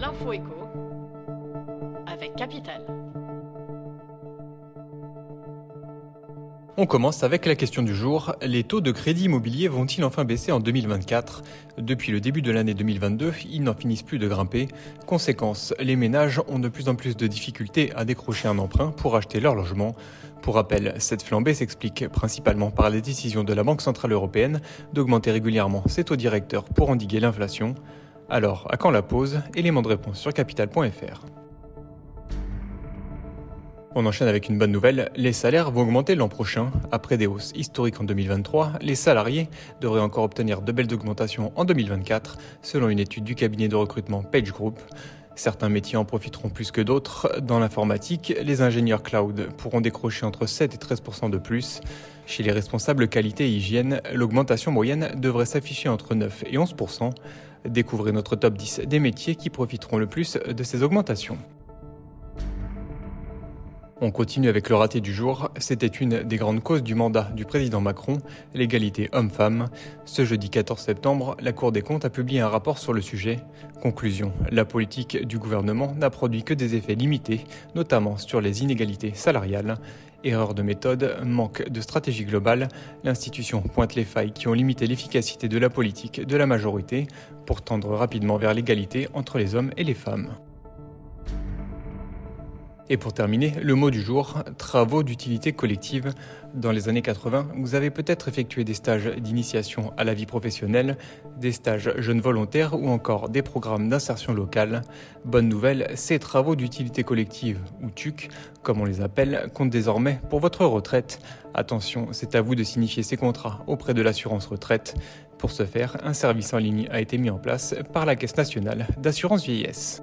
L'info écho avec Capital. On commence avec la question du jour. Les taux de crédit immobilier vont-ils enfin baisser en 2024 Depuis le début de l'année 2022, ils n'en finissent plus de grimper. Conséquence, les ménages ont de plus en plus de difficultés à décrocher un emprunt pour acheter leur logement. Pour rappel, cette flambée s'explique principalement par les décisions de la Banque Centrale Européenne d'augmenter régulièrement ses taux directeurs pour endiguer l'inflation. Alors, à quand la pause Élément de réponse sur capital.fr. On enchaîne avec une bonne nouvelle, les salaires vont augmenter l'an prochain. Après des hausses historiques en 2023, les salariés devraient encore obtenir de belles augmentations en 2024, selon une étude du cabinet de recrutement Page Group. Certains métiers en profiteront plus que d'autres. Dans l'informatique, les ingénieurs cloud pourront décrocher entre 7 et 13% de plus. Chez les responsables qualité et hygiène, l'augmentation moyenne devrait s'afficher entre 9 et 11 Découvrez notre top 10 des métiers qui profiteront le plus de ces augmentations. On continue avec le raté du jour. C'était une des grandes causes du mandat du président Macron, l'égalité homme-femme. Ce jeudi 14 septembre, la Cour des comptes a publié un rapport sur le sujet. Conclusion, la politique du gouvernement n'a produit que des effets limités, notamment sur les inégalités salariales. Erreur de méthode, manque de stratégie globale, l'institution pointe les failles qui ont limité l'efficacité de la politique de la majorité pour tendre rapidement vers l'égalité entre les hommes et les femmes. Et pour terminer, le mot du jour, travaux d'utilité collective. Dans les années 80, vous avez peut-être effectué des stages d'initiation à la vie professionnelle, des stages jeunes volontaires ou encore des programmes d'insertion locale. Bonne nouvelle, ces travaux d'utilité collective, ou TUC, comme on les appelle, comptent désormais pour votre retraite. Attention, c'est à vous de signifier ces contrats auprès de l'assurance retraite. Pour ce faire, un service en ligne a été mis en place par la Caisse nationale d'assurance vieillesse.